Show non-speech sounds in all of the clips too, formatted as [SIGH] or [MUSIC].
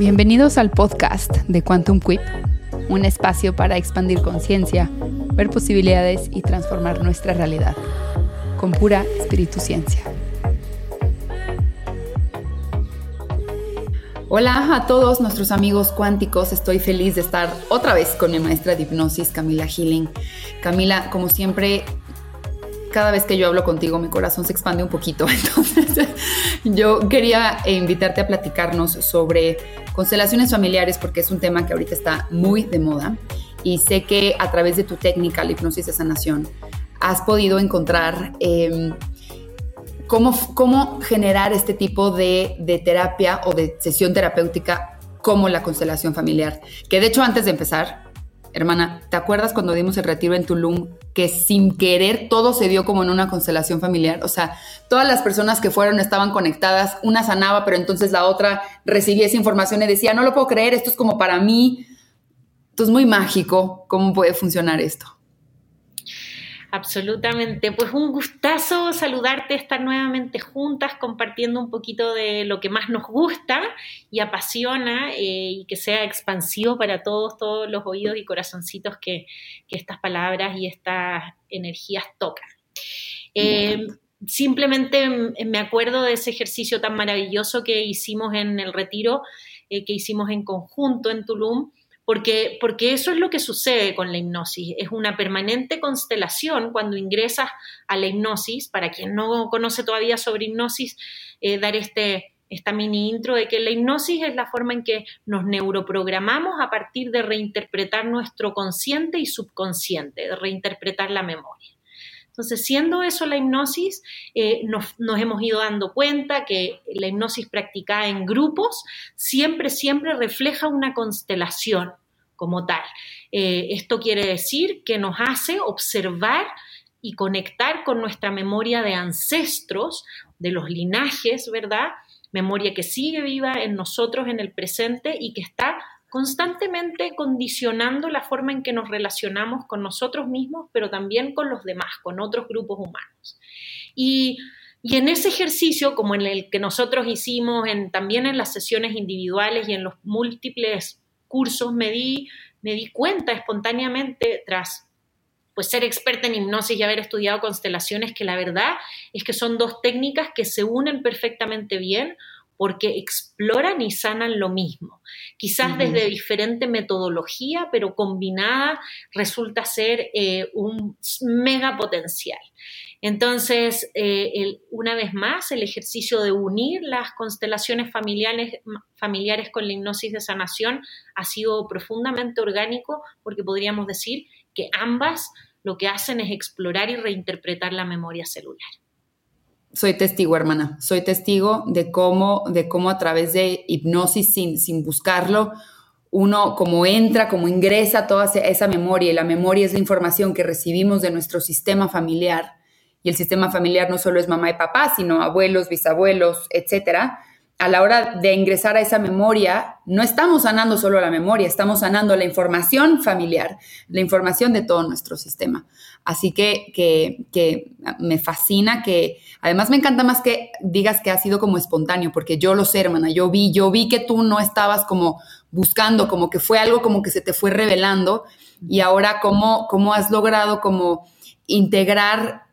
Bienvenidos al podcast de Quantum Quip, un espacio para expandir conciencia, ver posibilidades y transformar nuestra realidad con pura espíritu ciencia. Hola a todos nuestros amigos cuánticos, estoy feliz de estar otra vez con mi maestra de hipnosis, Camila Healing. Camila, como siempre, cada vez que yo hablo contigo mi corazón se expande un poquito. [LAUGHS] Entonces, yo quería invitarte a platicarnos sobre constelaciones familiares porque es un tema que ahorita está muy de moda y sé que a través de tu técnica, la hipnosis de sanación, has podido encontrar em, cómo, cómo generar este tipo de, de terapia o de sesión terapéutica como la constelación familiar. Que de hecho antes de empezar, Hermana, ¿te acuerdas cuando dimos el retiro en Tulum que sin querer todo se dio como en una constelación familiar? O sea, todas las personas que fueron estaban conectadas, una sanaba, pero entonces la otra recibía esa información y decía, no lo puedo creer, esto es como para mí. Entonces, muy mágico cómo puede funcionar esto. Absolutamente. Pues un gustazo saludarte, estar nuevamente juntas, compartiendo un poquito de lo que más nos gusta y apasiona eh, y que sea expansivo para todos, todos los oídos y corazoncitos que, estas palabras y estas energías tocan. Eh, simplemente me acuerdo de ese ejercicio tan maravilloso que hicimos en el retiro, eh, que hicimos en conjunto en Tulum porque, porque eso es lo que sucede con la hipnosis, es una permanente constelación cuando ingresas a la hipnosis, para quien no conoce todavía sobre hipnosis, eh, dar este, esta mini intro de que la hipnosis es la forma en que nos neuroprogramamos a partir de reinterpretar nuestro consciente y subconsciente, de reinterpretar la memoria. Entonces, siendo eso la hipnosis, eh, nos, nos, hemos ido dando cuenta que la hipnosis practicada en grupos siempre, siempre refleja una constelación como tal. Eh, esto quiere decir que nos hace observar y conectar con nuestra memoria de ancestros, de los linajes, ¿verdad? Memoria que sigue viva en nosotros en el presente y que está constantemente condicionando la forma en que nos relacionamos con nosotros mismos, pero también con los demás, con otros grupos humanos. Y, en ese ejercicio, como en el que nosotros hicimos también en las sesiones individuales y en los múltiples cursos me di, me di cuenta espontáneamente tras pues ser experta en hipnosis y haber estudiado constelaciones que la verdad es que son dos técnicas que se unen perfectamente bien porque exploran y sanan lo mismo. Quizás desde diferente metodología, pero combinada resulta ser eh, un mega potencial. Entonces, eh, una vez más, el ejercicio de unir las constelaciones familiares, familiares con la hipnosis de sanación ha sido profundamente orgánico porque podríamos decir que ambas lo que hacen es explorar y reinterpretar la memoria celular. Soy testigo, hermana. Soy testigo de cómo, de cómo a través de hipnosis sin, sin buscarlo, uno como entra, como ingresa toda esa memoria y la memoria es la información que recibimos de nuestro sistema familiar y el sistema familiar no solo es mamá y papá, sino abuelos, bisabuelos, etcétera, a la hora de ingresar a esa memoria, no estamos sanando solo la memoria, estamos sanando la información familiar, la información de todo nuestro sistema. Así que, que, me fascina que, además me encanta más que digas que ha sido como espontáneo, porque yo lo sé, hermana, yo vi, yo vi que tú no estabas como buscando, como que fue algo como que se te fue revelando y ahora cómo, cómo has logrado como integrar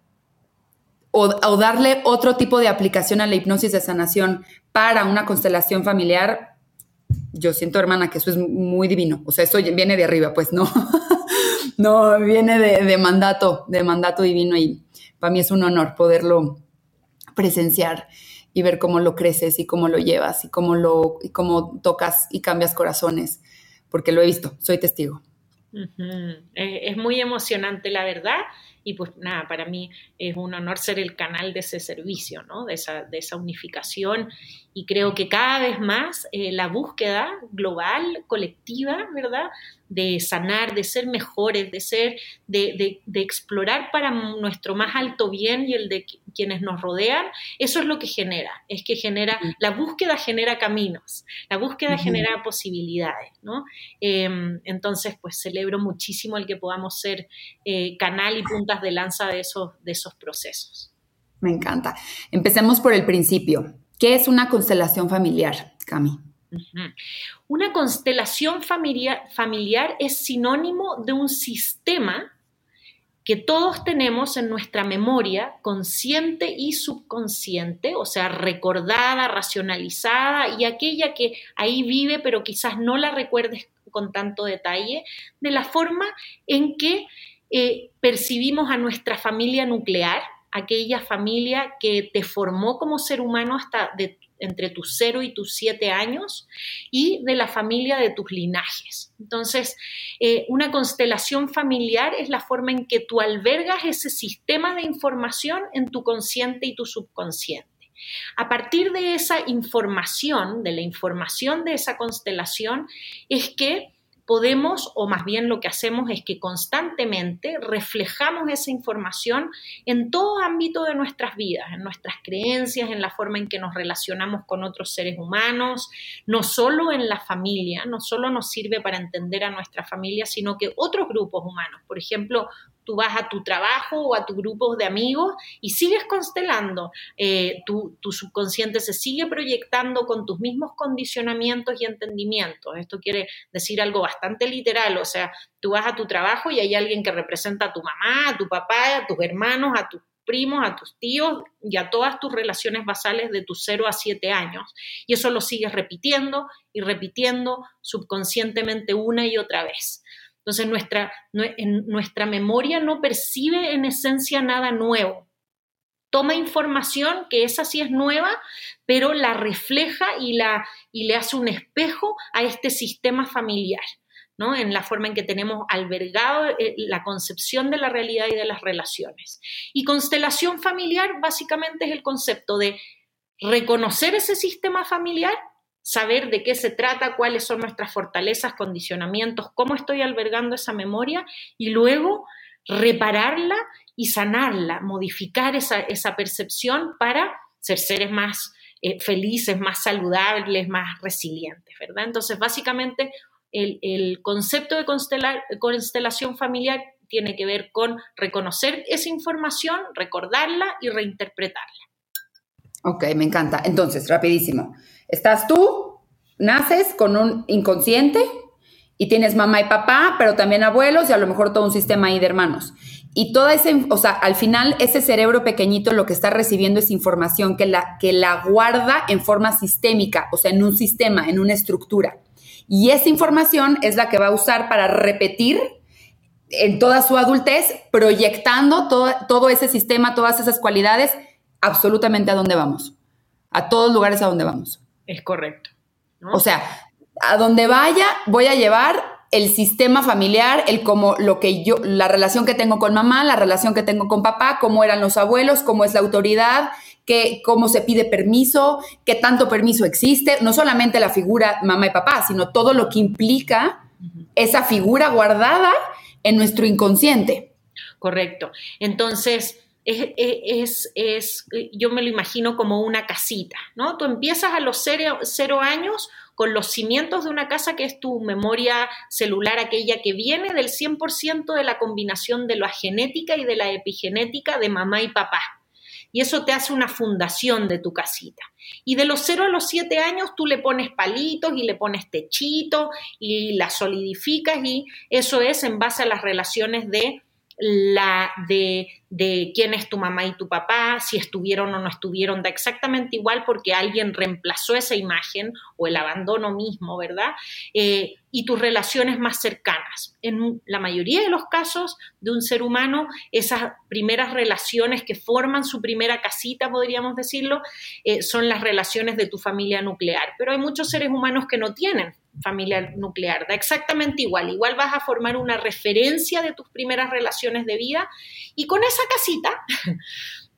o, darle otro tipo de aplicación a la hipnosis de sanación para una constelación familiar, yo siento, hermana, que eso es muy divino. O sea, eso viene de arriba, pues no. [LAUGHS] no, viene de, mandato, de mandato divino y para mí es un honor poderlo presenciar y ver cómo lo creces y cómo lo llevas y cómo lo y cómo tocas y cambias corazones, porque lo he visto, soy testigo. es, muy emocionante, la verdad y pues nada, para mí es un honor ser el canal de ese servicio, ¿no? de, esa, de esa unificación y creo que cada vez más eh, la búsqueda global, colectiva, ¿verdad? De sanar, de ser mejores, de ser, de, de, explorar para nuestro más alto bien y el de quienes nos rodean, eso es lo que genera, es que genera, la búsqueda genera caminos, la búsqueda genera posibilidades, ¿no? Em, entonces, pues celebro muchísimo el que podamos ser eh, canal y puntas de lanza de esos, de esos procesos. Me encanta. Empecemos por el principio. ¿Qué es una constelación familiar, Cami? Una constelación familiar es sinónimo de un sistema que todos tenemos en nuestra memoria consciente y subconsciente, o sea, recordada, racionalizada y aquella que ahí vive pero quizás no la recuerdes con tanto detalle, de la forma en que eh, percibimos a nuestra familia nuclear, aquella familia que te formó como ser humano hasta de entre tus 0 y tus 7 años y de la familia de tus linajes. Entonces, eh, una constelación familiar es la forma en que tú albergas ese sistema de información en tu consciente y tu subconsciente. A partir de esa información, de la información de esa constelación, es que podemos, o más bien lo que hacemos es que constantemente reflejamos esa información en todo ámbito de nuestras vidas, en nuestras creencias, en la forma en que nos relacionamos con otros seres humanos, no solo en la familia, no solo nos sirve para entender a nuestra familia, sino que otros grupos humanos, por ejemplo, tú vas a tu trabajo o a tu grupo de amigos y sigues constelando, eh, tu, tu, subconsciente se sigue proyectando con tus mismos condicionamientos y entendimientos. Esto quiere decir algo bastante literal, o sea, tú vas a tu trabajo y hay alguien que representa a tu mamá, a tu papá, a tus hermanos, a tus primos, a tus tíos y a todas tus relaciones basales de tus 0 a 7 años. Y eso lo sigues repitiendo y repitiendo subconscientemente una y otra vez. Entonces nuestra, nuestra memoria no percibe en esencia nada nuevo. Toma información que esa sí es nueva, pero la refleja y, la, y le hace un espejo a este sistema familiar. ¿no? en la forma en que tenemos albergado eh, la concepción de la realidad y de las relaciones. Y constelación familiar básicamente es el concepto de reconocer ese sistema familiar saber de qué se trata, cuáles son nuestras fortalezas, condicionamientos, cómo estoy albergando esa memoria y luego repararla y sanarla, modificar esa, percepción para ser seres más eh, felices, más saludables, más resilientes, ¿verdad? Entonces, básicamente, el, concepto de constelación familiar tiene que ver con reconocer esa información, recordarla y reinterpretarla. Ok, me encanta. Entonces, rapidísimo. Estás tú, naces con un inconsciente y tienes mamá y papá, pero también abuelos y a lo mejor todo un sistema ahí de hermanos. Y toda esa, o sea, al final ese cerebro pequeñito lo que está recibiendo es información que la, que la guarda en forma sistémica, o sea, en un sistema, en una estructura. Y esa información es la que va a usar para repetir en toda su adultez, proyectando todo, todo ese sistema, todas esas cualidades, absolutamente a dónde vamos. A todos lugares a donde vamos. Es correcto. O sea, a donde vaya voy a llevar el sistema familiar, el como lo que yo, la relación que tengo con mamá, la relación que tengo con papá, cómo eran los abuelos, cómo es la autoridad, que, cómo se pide permiso, qué tanto permiso existe, no solamente la figura mamá y papá, sino todo lo que implica esa figura guardada en nuestro inconsciente. Correcto. Entonces, es, es, yo me lo imagino como una casita, ¿no? Tú empiezas a los cero, años con los cimientos de una casa que es tu memoria celular, aquella que viene del 100% de la combinación de la genética y de la epigenética de mamá y papá. Y eso te hace una fundación de tu casita. Y de los 0 a los 7 años tú le pones palitos y le pones techito y la solidificas y eso es en base a las relaciones de la de, de, quién es tu mamá y tu papá, si estuvieron o no estuvieron, da exactamente igual porque alguien reemplazó esa imagen o el abandono mismo, ¿verdad? Eh, y tus relaciones más cercanas. En la mayoría de los casos de un ser humano, esas primeras relaciones que forman su primera casita, podríamos decirlo, eh, son las relaciones de tu familia nuclear. Pero hay muchos seres humanos que no tienen familia nuclear. Da exactamente igual. Igual vas a formar una referencia de tus primeras relaciones de vida y con esa casita [LAUGHS]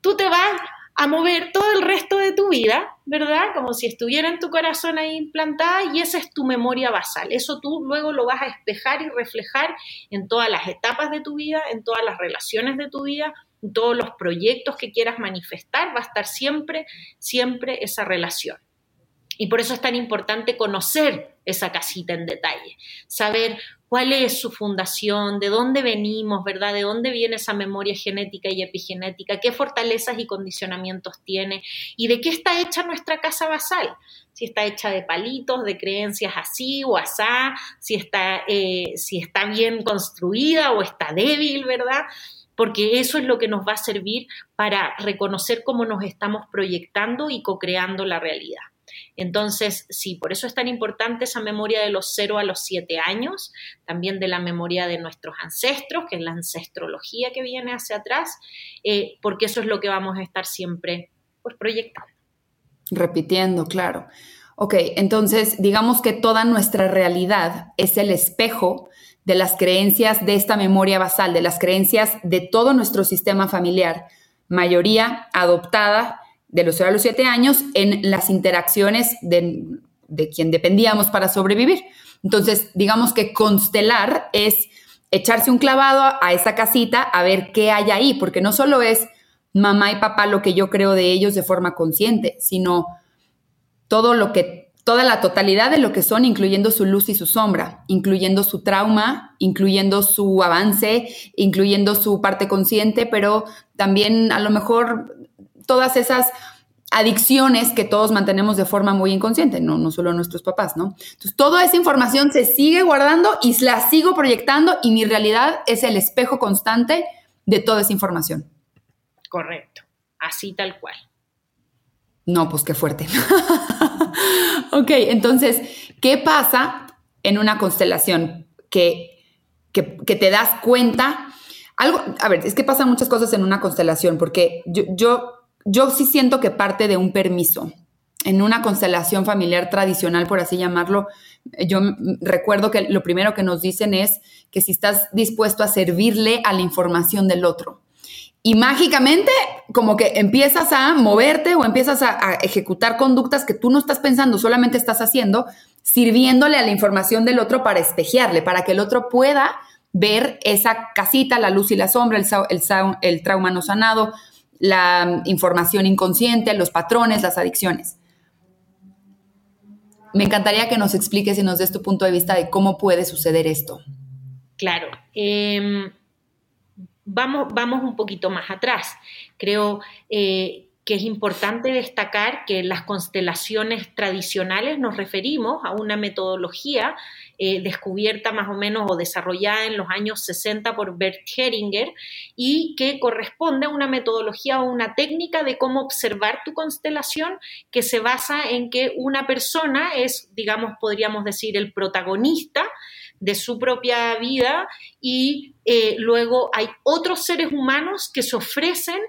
tú te vas a mover todo el resto de tu vida, ¿verdad? Como si estuviera en tu corazón ahí implantada y esa es tu memoria basal. Eso tú luego lo vas a espejar y reflejar en todas las etapas de tu vida, en todas las relaciones de tu vida, en todos los proyectos que quieras manifestar, va a estar siempre, siempre esa relación. Y por eso es tan importante conocer esa casita en detalle, saber cuál es su fundación, de dónde venimos, ¿verdad? De dónde viene esa memoria genética y epigenética, qué fortalezas y condicionamientos tiene y de qué está hecha nuestra casa basal. Si está hecha de palitos, de creencias así o asá, si está, eh, si está bien construida o está débil, ¿verdad? porque eso es lo que nos va a servir para reconocer cómo nos estamos proyectando y co-creando la realidad. Entonces, sí, por eso es tan importante esa memoria de los 0 a los 7 años, también de la memoria de nuestros ancestros, que es la ancestrología que viene hacia atrás, eh, porque eso es lo que vamos a estar siempre pues, proyectando. Repitiendo, claro. Ok, entonces digamos que toda nuestra realidad es el espejo de las creencias de esta memoria basal, de las creencias de todo nuestro sistema familiar, mayoría adoptada de los 0 a los 7 años en las interacciones de, de quien dependíamos para sobrevivir. Entonces, digamos que constelar es echarse un clavado a esa casita a ver qué hay ahí, porque no solo es mamá y papá lo que yo creo de ellos de forma consciente, sino todo lo que toda la totalidad de lo que son, incluyendo su luz y su sombra, incluyendo su trauma, incluyendo su avance, incluyendo su parte consciente, pero también a lo mejor todas esas adicciones que todos mantenemos de forma muy inconsciente, no, no solo nuestros papás, ¿no? Entonces, toda esa información se sigue guardando y la sigo proyectando y mi realidad es el espejo constante de toda esa información. Correcto, así tal cual. No, pues qué fuerte. [LAUGHS] ok, entonces, ¿qué pasa en una constelación? Que, que, te das cuenta. Algo, a ver, es que pasan muchas cosas en una constelación, porque yo, yo, yo sí siento que parte de un permiso. En una constelación familiar tradicional, por así llamarlo, yo recuerdo que lo primero que nos dicen es que si estás dispuesto a servirle a la información del otro y mágicamente como que empiezas a moverte o empiezas a, ejecutar conductas que tú no estás pensando, solamente estás haciendo, sirviéndole a la información del otro para espejearle, para que el otro pueda ver esa casita, la luz y la sombra, el, el trauma no sanado, la información inconsciente, los patrones, las adicciones. Me encantaría que nos expliques y nos des tu punto de vista de cómo puede suceder esto. Claro. Eh, vamos, vamos un poquito más atrás. Creo eh, que es importante destacar que las constelaciones tradicionales nos referimos a una metodología eh, descubierta más o menos o desarrollada en los años 60 por Bert Heringer y que corresponde a una metodología o una técnica de cómo observar tu constelación que se basa en que una persona es, digamos, podríamos decir, el protagonista de su propia vida y eh, luego hay otros seres humanos que se ofrecen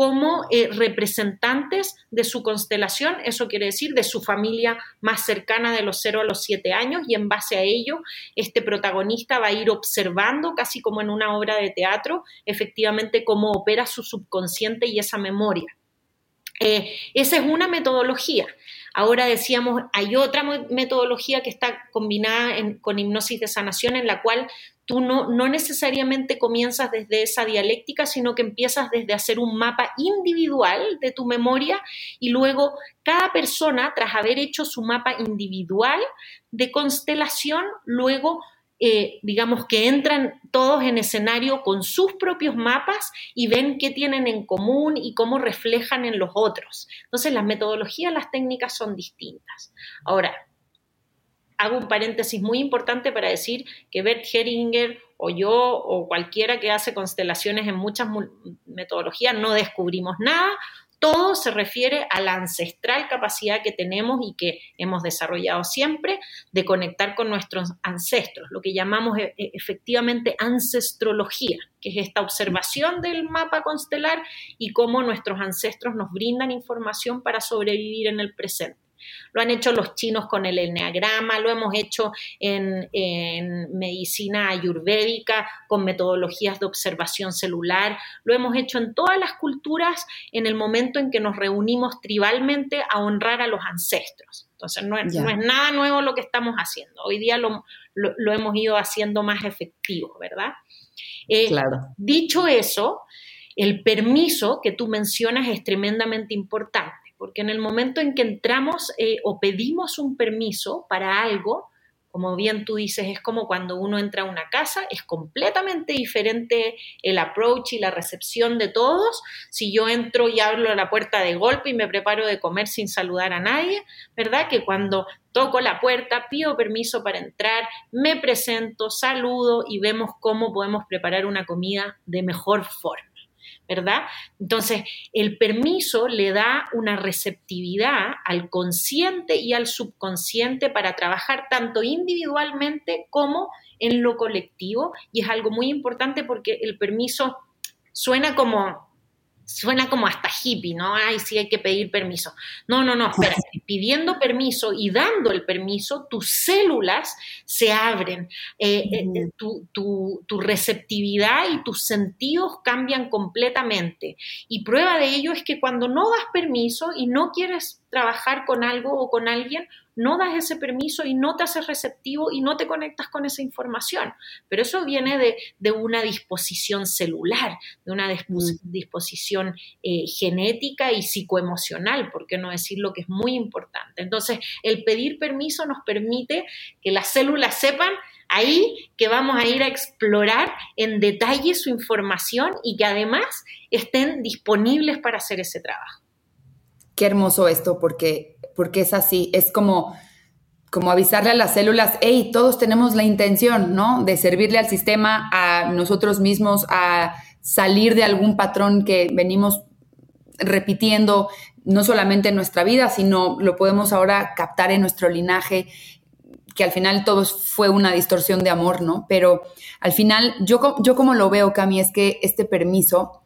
como eh, representantes de su constelación, eso quiere decir de su familia más cercana de los 0 a los 7 años, y en base a ello, este protagonista va a ir observando, casi como en una obra de teatro, efectivamente cómo opera su subconsciente y esa memoria. Eh, esa es una metodología. Ahora decíamos, hay otra metodología que está combinada con hipnosis de sanación en la cual tú no, necesariamente comienzas desde esa dialéctica, sino que empiezas desde hacer un mapa individual de tu memoria y luego cada persona, tras haber hecho su mapa individual de constelación, luego eh, digamos que entran todos en escenario con sus propios mapas y ven qué tienen en común y cómo reflejan en los otros. Entonces las metodologías, las técnicas son distintas. Ahora, hago un paréntesis muy importante para decir que Bert Heringer o yo o cualquiera que hace constelaciones en muchas metodologías no descubrimos nada, todo se refiere a la ancestral capacidad que tenemos y que hemos desarrollado siempre de conectar con nuestros ancestros, lo que llamamos e, e, efectivamente ancestrología, que es esta observación del mapa constelar y cómo nuestros ancestros nos brindan información para sobrevivir en el presente. Lo han hecho los chinos con el enneagrama, lo hemos hecho en, medicina ayurvédica con metodologías de observación celular, lo hemos hecho en todas las culturas en el momento en que nos reunimos tribalmente a honrar a los ancestros. Entonces, no es, nada nuevo lo que estamos haciendo. Hoy día lo, hemos ido haciendo más efectivo, ¿verdad? Eh, claro. Dicho eso, el permiso que tú mencionas es tremendamente importante porque en el momento en que entramos eh, o pedimos un permiso para algo, como bien tú dices, es como cuando uno entra a una casa, es completamente diferente el approach y la recepción de todos. Si yo entro y abro la puerta de golpe y me preparo de comer sin saludar a nadie, ¿verdad? Que cuando toco la puerta, pido permiso para entrar, me presento, saludo y vemos cómo podemos preparar una comida de mejor forma. ¿Verdad? Entonces, el permiso le da una receptividad al consciente y al subconsciente para trabajar tanto individualmente como en lo colectivo y es algo muy importante porque el permiso suena como suena como hasta hippie, ¿no? Ay, sí hay que pedir permiso. No, no, no, espera, [LAUGHS] pidiendo permiso y dando el permiso, tus células se abren, eh, eh, tu, tu, receptividad y tus sentidos cambian completamente. Y prueba de ello es que cuando no das permiso y no quieres trabajar con algo o con alguien, no das ese permiso y no te haces receptivo y no te conectas con esa información. Pero eso viene de, una disposición celular, de una mm. disposición eh, genética y psicoemocional, por qué no decir lo que es muy importante. Entonces, el pedir permiso nos permite que las células sepan ahí que vamos a ir a explorar en detalle su información y que además estén disponibles para hacer ese trabajo. Qué hermoso esto, porque porque es así, es como, como avisarle a las células, hey, todos tenemos la intención, ¿no? De servirle al sistema, a nosotros mismos, a salir de algún patrón que venimos repitiendo, no solamente en nuestra vida, sino lo podemos ahora captar en nuestro linaje, que al final todo fue una distorsión de amor, ¿no? Pero al final, yo, yo como lo veo, Cami, es que este permiso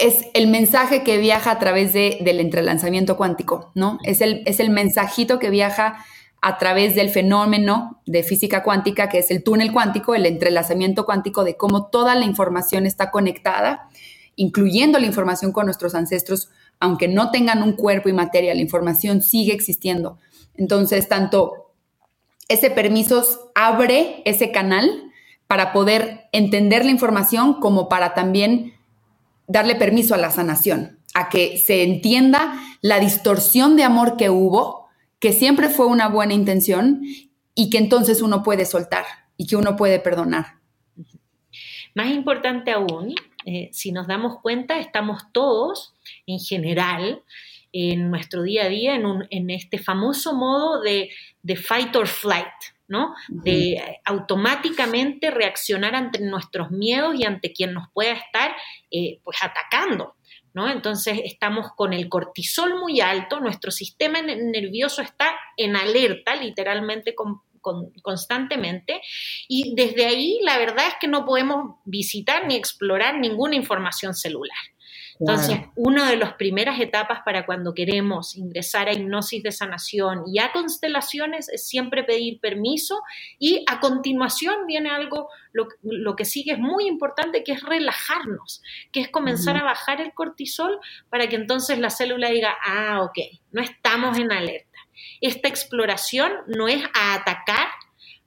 es el mensaje que viaja a través del entrelanzamiento cuántico, ¿no? Es el, es el mensajito que viaja a través del fenómeno de física cuántica, que es el túnel cuántico, el entrelazamiento cuántico de cómo toda la información está conectada, incluyendo la información con nuestros ancestros, aunque no tengan un cuerpo y materia, la información sigue existiendo. Entonces, tanto ese permiso abre ese canal para poder entender la información como para también darle permiso a la sanación, a que se entienda la distorsión de amor que hubo, que siempre fue una buena intención y que entonces uno puede soltar y que uno puede perdonar. Más importante aún, eh, si nos damos cuenta, estamos todos en general en nuestro día a día en, este famoso modo de, de fight or flight, ¿no? De automáticamente reaccionar ante nuestros miedos y ante quien nos pueda estar eh, pues atacando. ¿No? Entonces estamos con el cortisol muy alto, nuestro sistema nervioso está en alerta, literalmente constantemente, y desde ahí la verdad es que no podemos visitar ni explorar ninguna información celular. Entonces, una de las primeras etapas para cuando queremos ingresar a hipnosis de sanación y a constelaciones es siempre pedir permiso y a continuación viene algo, lo, que sigue es muy importante, que es relajarnos, que es comenzar a bajar el cortisol para que entonces la célula diga, ah, ok, no estamos en alerta. Esta exploración no es a atacar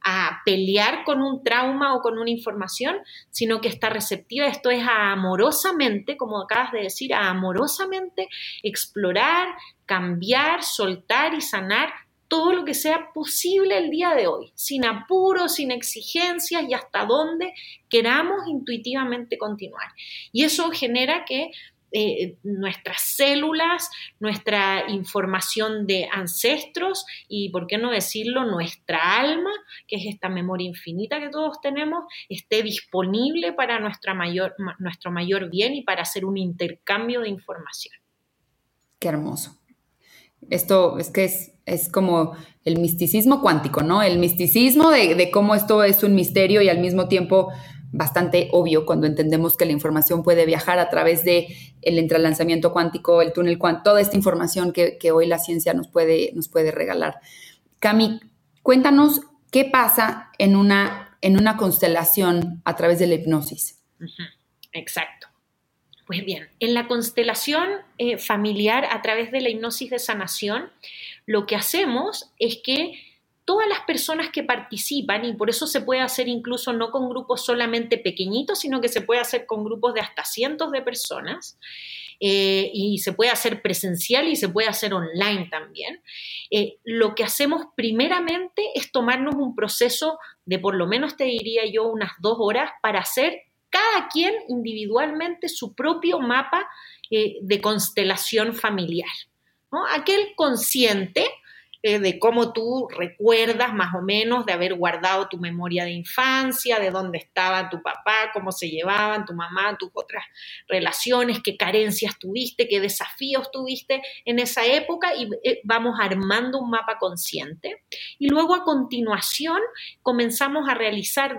a pelear con un trauma o con una información, sino que está receptiva. Esto es amorosamente, como acabas de decir, amorosamente explorar, cambiar, soltar y sanar todo lo que sea posible el día de hoy, sin apuros, sin exigencias y hasta donde queramos intuitivamente continuar. Y eso genera que eh, nuestras células, nuestra información de ancestros y, por qué no decirlo, nuestra alma, que es esta memoria infinita que todos tenemos, esté disponible para mayor, nuestro mayor bien y para hacer un intercambio de información. Qué hermoso. Esto es que es, como el misticismo cuántico, ¿no? El misticismo de cómo esto es un misterio y al mismo tiempo bastante obvio cuando entendemos que la información puede viajar a través de el entrelanzamiento cuántico, el túnel cuántico, toda esta información que, hoy la ciencia nos puede, nos puede regalar. Cami, cuéntanos qué pasa en una, en una constelación a través de la hipnosis. Exacto. Pues bien, en la constelación eh, familiar a través de la hipnosis de sanación, lo que hacemos es que todas las personas que participan, y por eso se puede hacer incluso no con grupos solamente pequeñitos, sino que se puede hacer con grupos de hasta cientos de personas, eh, y se puede hacer presencial y se puede hacer online también. Eh, lo que hacemos primeramente es tomarnos un proceso de por lo menos te diría yo unas dos horas para hacer cada quien individualmente su propio mapa eh, de constelación familiar. ¿no? Aquel consciente eh, de cómo tú recuerdas más o menos de haber guardado tu memoria de infancia, de dónde estaba tu papá, cómo se llevaban tu mamá, tus otras relaciones, qué carencias tuviste, qué desafíos tuviste en esa época y eh, vamos armando un mapa consciente. Y luego a continuación comenzamos a realizar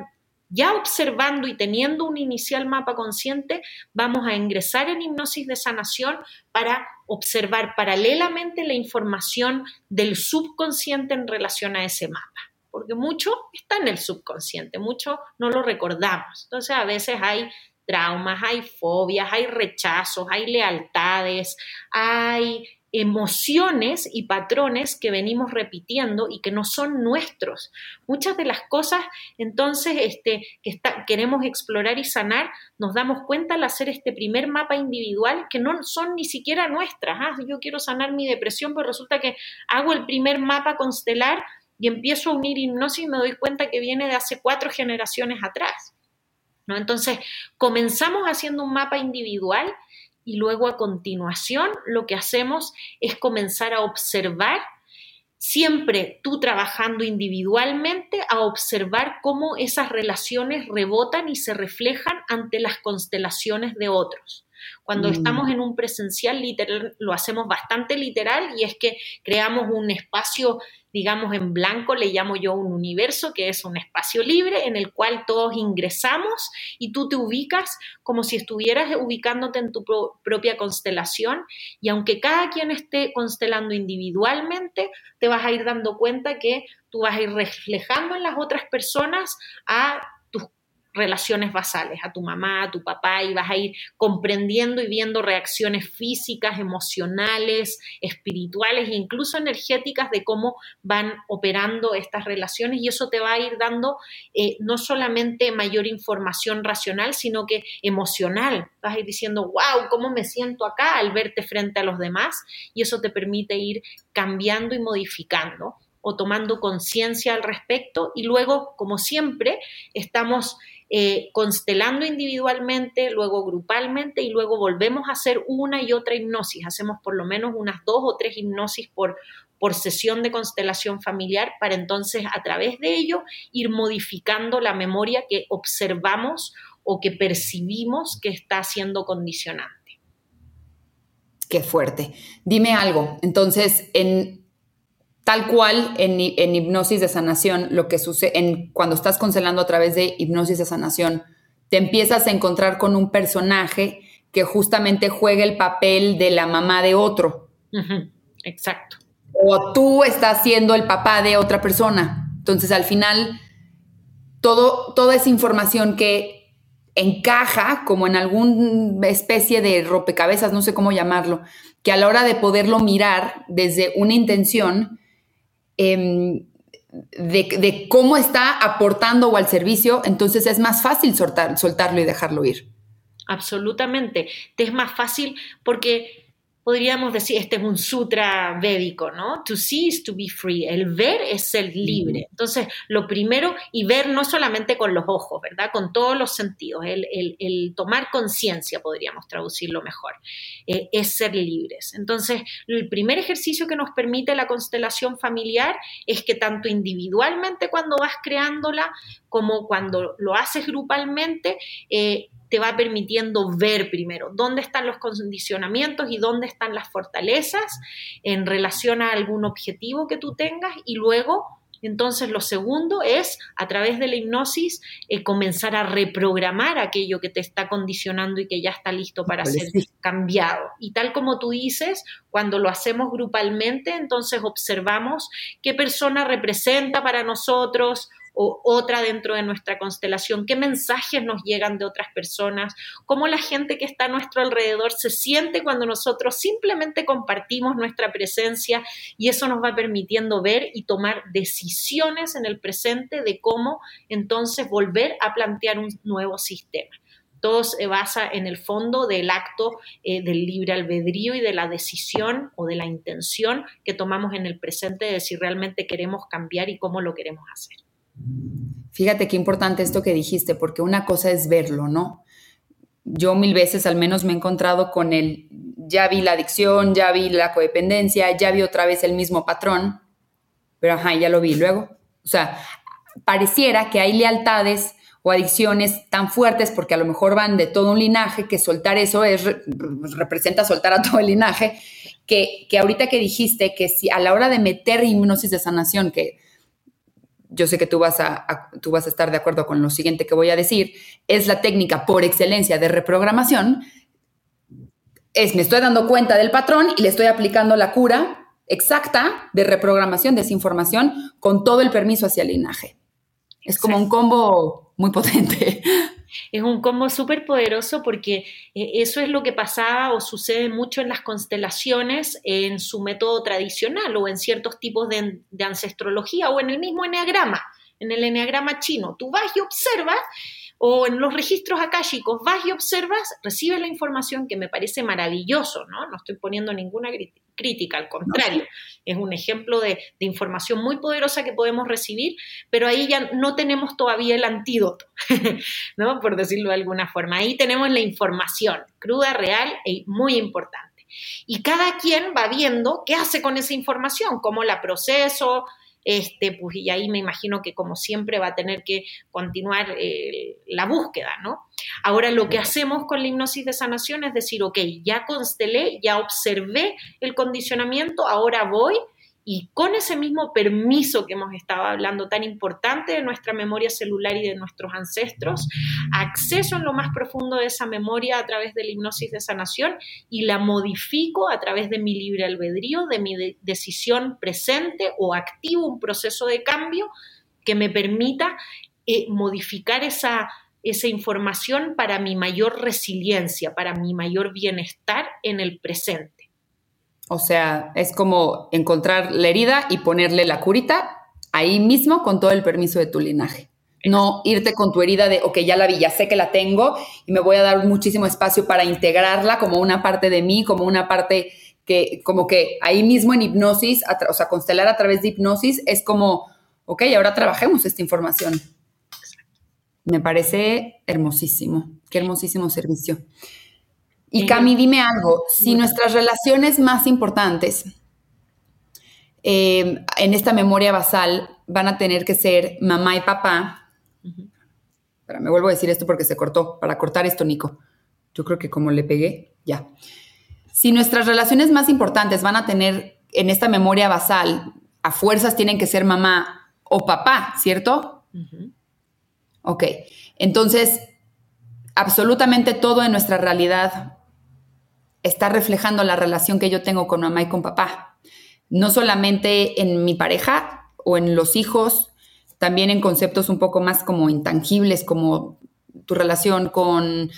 ya observando y teniendo un inicial mapa consciente, vamos a ingresar en hipnosis de sanación para observar paralelamente la información del subconsciente en relación a ese mapa. Porque mucho está en el subconsciente, mucho no lo recordamos. Entonces a veces hay traumas, hay fobias, hay rechazos, hay lealtades, hay emociones y patrones que venimos repitiendo y que no son nuestros. Muchas de las cosas, entonces, este, que queremos explorar y sanar, nos damos cuenta al hacer este primer mapa individual que no son ni siquiera nuestras. Ah, yo quiero sanar mi depresión, pero resulta que hago el primer mapa constelar y empiezo a unir hipnosis y me doy cuenta que viene de hace cuatro generaciones atrás. ¿No? Entonces, comenzamos haciendo un mapa individual y luego a continuación lo que hacemos es comenzar a observar, siempre tú trabajando individualmente, a observar cómo esas relaciones rebotan y se reflejan ante las constelaciones de otros. Cuando mm. estamos en un presencial literal, lo hacemos bastante literal y es que creamos un espacio digamos en blanco, le llamo yo un universo, que es un espacio libre en el cual todos ingresamos y tú te ubicas como si estuvieras ubicándote en tu propia constelación y aunque cada quien esté constelando individualmente, te vas a ir dando cuenta que tú vas a ir reflejando en las otras personas a relaciones basales, a tu mamá, a tu papá, y vas a ir comprendiendo y viendo reacciones físicas, emocionales, espirituales e incluso energéticas de cómo van operando estas relaciones y eso te va a ir dando eh, no solamente mayor información racional, sino que emocional. Vas a ir diciendo, wow, ¿cómo me siento acá al verte frente a los demás? Y eso te permite ir cambiando y modificando o tomando conciencia al respecto y luego, como siempre, estamos eh, constelando individualmente, luego grupalmente y luego volvemos a hacer una y otra hipnosis. Hacemos por lo menos unas dos o tres hipnosis por, por sesión de constelación familiar para entonces a través de ello ir modificando la memoria que observamos o que percibimos que está siendo condicionante. Qué fuerte. Dime algo. Entonces, en Tal cual en, hipnosis de sanación, lo que sucede en, cuando estás constelando a través de hipnosis de sanación, te empiezas a encontrar con un personaje que justamente juega el papel de la mamá de otro. Exacto. O tú estás siendo el papá de otra persona. Entonces, al final, todo, toda esa información que encaja como en alguna especie de rompecabezas, no sé cómo llamarlo, que a la hora de poderlo mirar desde una intención, Em, de, cómo está aportando o al servicio, entonces es más fácil soltarlo y dejarlo ir. Absolutamente. Te es más fácil porque podríamos decir, este es un sutra védico, ¿no? To see is to be free. El ver es ser libre. Entonces, lo primero, y ver no solamente con los ojos, ¿verdad? Con todos los sentidos. El, tomar conciencia, podríamos traducirlo mejor, eh, es ser libres. Entonces, el primer ejercicio que nos permite la constelación familiar es que tanto individualmente cuando vas creándola, como cuando lo haces grupalmente, eh, te va permitiendo ver primero dónde están los condicionamientos y dónde están las fortalezas en relación a algún objetivo que tú tengas y luego entonces, lo segundo es, a través de la hipnosis, eh, comenzar a reprogramar aquello que te está condicionando y que ya está listo para ser cambiado. Y tal como tú dices, cuando lo hacemos grupalmente, entonces observamos qué persona representa para nosotros o otra dentro de nuestra constelación, qué mensajes nos llegan de otras personas, cómo la gente que está a nuestro alrededor se siente cuando nosotros simplemente compartimos nuestra presencia y eso nos va permitiendo ver y tomar decisiones en el presente de cómo entonces volver a plantear un nuevo sistema. todo se basa en el fondo del acto eh, del libre albedrío y de la decisión o de la intención que tomamos en el presente de si realmente queremos cambiar y cómo lo queremos hacer. Fíjate qué importante esto que dijiste, porque una cosa es verlo, ¿no? Yo mil veces al menos me he encontrado con el, ya vi la adicción, ya vi la codependencia, ya vi otra vez el mismo patrón, pero ajá, ya lo vi luego. O sea, pareciera que hay lealtades o adicciones tan fuertes porque a lo mejor van de todo un linaje, que soltar eso es, representa soltar a todo el linaje, que, que ahorita que dijiste que si a la hora de meter hipnosis de sanación, que yo sé que tú vas, a, tú vas a estar de acuerdo con lo siguiente que voy a decir, es la técnica por excelencia de reprogramación, es me estoy dando cuenta del patrón y le estoy aplicando la cura exacta de reprogramación de esa información con todo el permiso hacia el linaje. Es como un combo muy potente. Es un combo súper poderoso porque eh, eso es lo que pasaba o sucede mucho en las constelaciones en su método tradicional o en ciertos tipos de, de ancestrología o en el mismo enneagrama, en el enneagrama chino. Tú vas y observas o en los registros akáshicos vas y observas, recibes la información que me parece maravilloso, ¿no? No estoy poniendo ninguna crítica, al contrario, es un ejemplo de, de, información muy poderosa que podemos recibir, pero ahí ya no tenemos todavía el antídoto, [LAUGHS] ¿no? Por decirlo de alguna forma. Ahí tenemos la información cruda, real y muy importante. Y cada quien va viendo qué hace con esa información, cómo la proceso, este, pues, y ahí me imagino que como siempre va a tener que continuar eh, la búsqueda, ¿no? Ahora lo que hacemos con la hipnosis de sanación es decir, ok, ya constelé, ya observé el condicionamiento, ahora voy y con ese mismo permiso que hemos estado hablando tan importante de nuestra memoria celular y de nuestros ancestros, acceso en lo más profundo de esa memoria a través de la hipnosis de sanación y la modifico a través de mi libre albedrío, de mi decisión presente o activo un proceso de cambio que me permita eh, modificar esa, esa información para mi mayor resiliencia, para mi mayor bienestar en el presente. O sea, es como encontrar la herida y ponerle la curita ahí mismo con todo el permiso de tu linaje. No irte con tu herida de, ok, ya la vi, ya sé que la tengo y me voy a dar muchísimo espacio para integrarla como una parte de mí, como una parte que, como que ahí mismo en hipnosis, o sea, constelar a través de hipnosis es como, ok, ahora trabajemos esta información. Me parece hermosísimo, qué hermosísimo servicio. Y Cami, dime algo, si nuestras relaciones más importantes em, en esta memoria basal van a tener que ser mamá y papá, pero me vuelvo a decir esto porque se cortó, para cortar esto, Nico. Yo creo que como le pegué, ya. Si nuestras relaciones más importantes van a tener en esta memoria basal, a fuerzas tienen que ser mamá o papá, ¿cierto? Ok, entonces, absolutamente todo en nuestra realidad está reflejando la relación que yo tengo con mamá y con papá. No solamente en mi pareja o en los hijos, también en conceptos un poco más como intangibles, como tu relación con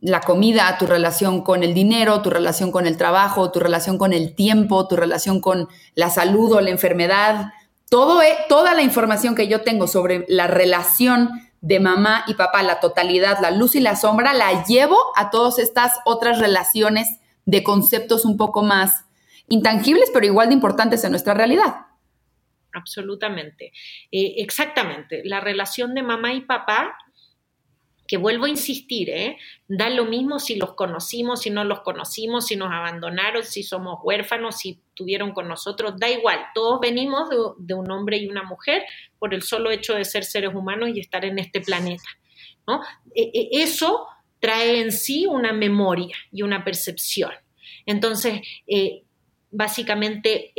la comida, tu relación con el dinero, tu relación con el trabajo, tu relación con el tiempo, tu relación con la salud o la enfermedad. Todo, e, toda la información que yo tengo sobre la relación de mamá y papá, la totalidad, la luz y la sombra, la llevo a todas estas otras relaciones de conceptos un poco más intangibles, pero igual de importantes en nuestra realidad. Absolutamente. Eh, exactamente. La relación de mamá y papá, que vuelvo a insistir, ¿eh? da lo mismo si los conocimos, si no los conocimos, si nos abandonaron, si somos huérfanos, si tuvieron con nosotros, da igual. Todos venimos de, un hombre y una mujer por el solo hecho de ser seres humanos y estar en este planeta. ¿no? E, e, eso trae en sí una memoria y una percepción. Entonces, eh, básicamente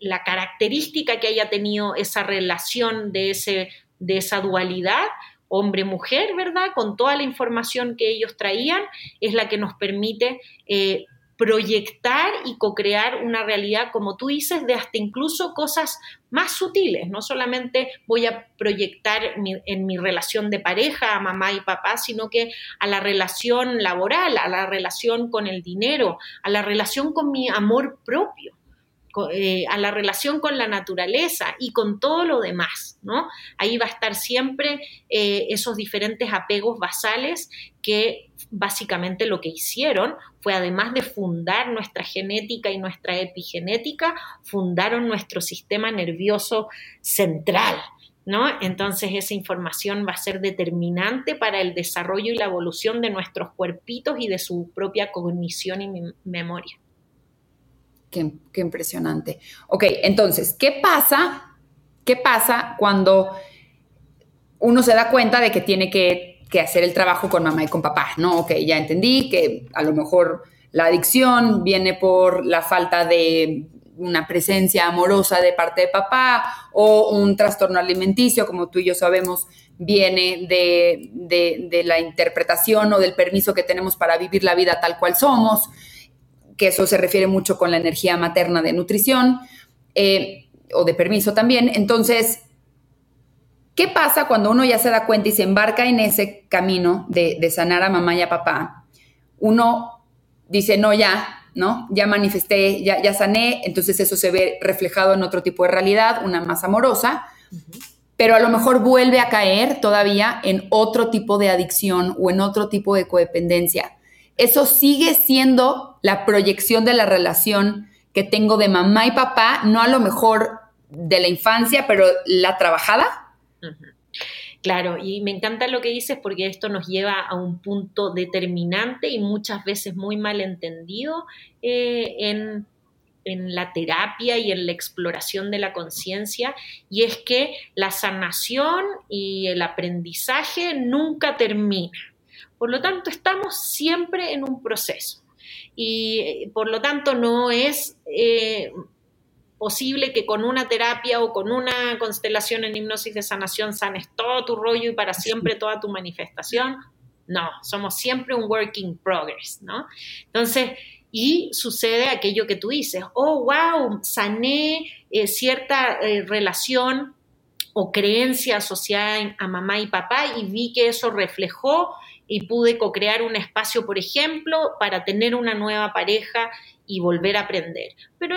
la característica que haya tenido esa relación de, ese, de esa dualidad hombre-mujer, ¿verdad? Con toda la información que ellos traían, es la que nos permite eh, proyectar y co-crear una realidad, como tú dices, de hasta incluso cosas más sutiles. No solamente voy a proyectar en mi relación de pareja a mamá y papá, sino que a la relación laboral, a la relación con el dinero, a la relación con mi amor propio. eh, a la relación con la naturaleza y con todo lo demás, ¿no? Ahí va a estar siempre eh, esos diferentes apegos basales que básicamente lo que hicieron fue, además de fundar nuestra genética y nuestra epigenética, fundaron nuestro sistema nervioso central, ¿No? Entonces esa información va a ser determinante para el desarrollo y la evolución de nuestros cuerpitos y de su propia cognición y memoria. Qué, impresionante. Ok, entonces, ¿qué pasa? ¿Qué pasa cuando uno se da cuenta de que tiene que, que, hacer el trabajo con mamá y con papá? ¿No? Ok, ya entendí que a lo mejor la adicción viene por la falta de una presencia amorosa de parte de papá o un trastorno alimenticio, como tú y yo sabemos, viene de, de, la interpretación o del permiso que tenemos para vivir la vida tal cual somos que eso se refiere mucho con la energía materna de nutrición eh, o de permiso también. Entonces, ¿qué pasa cuando uno ya se da cuenta y se embarca en ese camino de, sanar a mamá y a papá? Uno dice, no, ya, ¿no? Ya manifesté, ya, ya sané, entonces eso se ve reflejado en otro tipo de realidad, una más amorosa, pero a lo mejor vuelve a caer todavía en otro tipo de adicción o en otro tipo de codependencia eso sigue siendo la proyección de la relación que tengo de mamá y papá, no a lo mejor de la infancia, pero la trabajada. Claro, y me encanta lo que dices porque esto nos lleva a un punto determinante y muchas veces muy mal entendido eh, en, en la terapia y en la exploración de la conciencia, y es que la sanación y el aprendizaje nunca termina. Por lo tanto, estamos siempre en un proceso y eh, por lo tanto no es eh, posible que con una terapia o con una constelación en hipnosis de sanación sanes todo tu rollo y para siempre toda tu manifestación. No, somos siempre un work in progress, ¿no? Entonces, y sucede aquello que tú dices, oh, wow, sané eh, cierta relación o creencia asociada a mamá y papá y vi que eso reflejó y pude co-crear un espacio, por ejemplo, para tener una nueva pareja y volver a aprender. Pero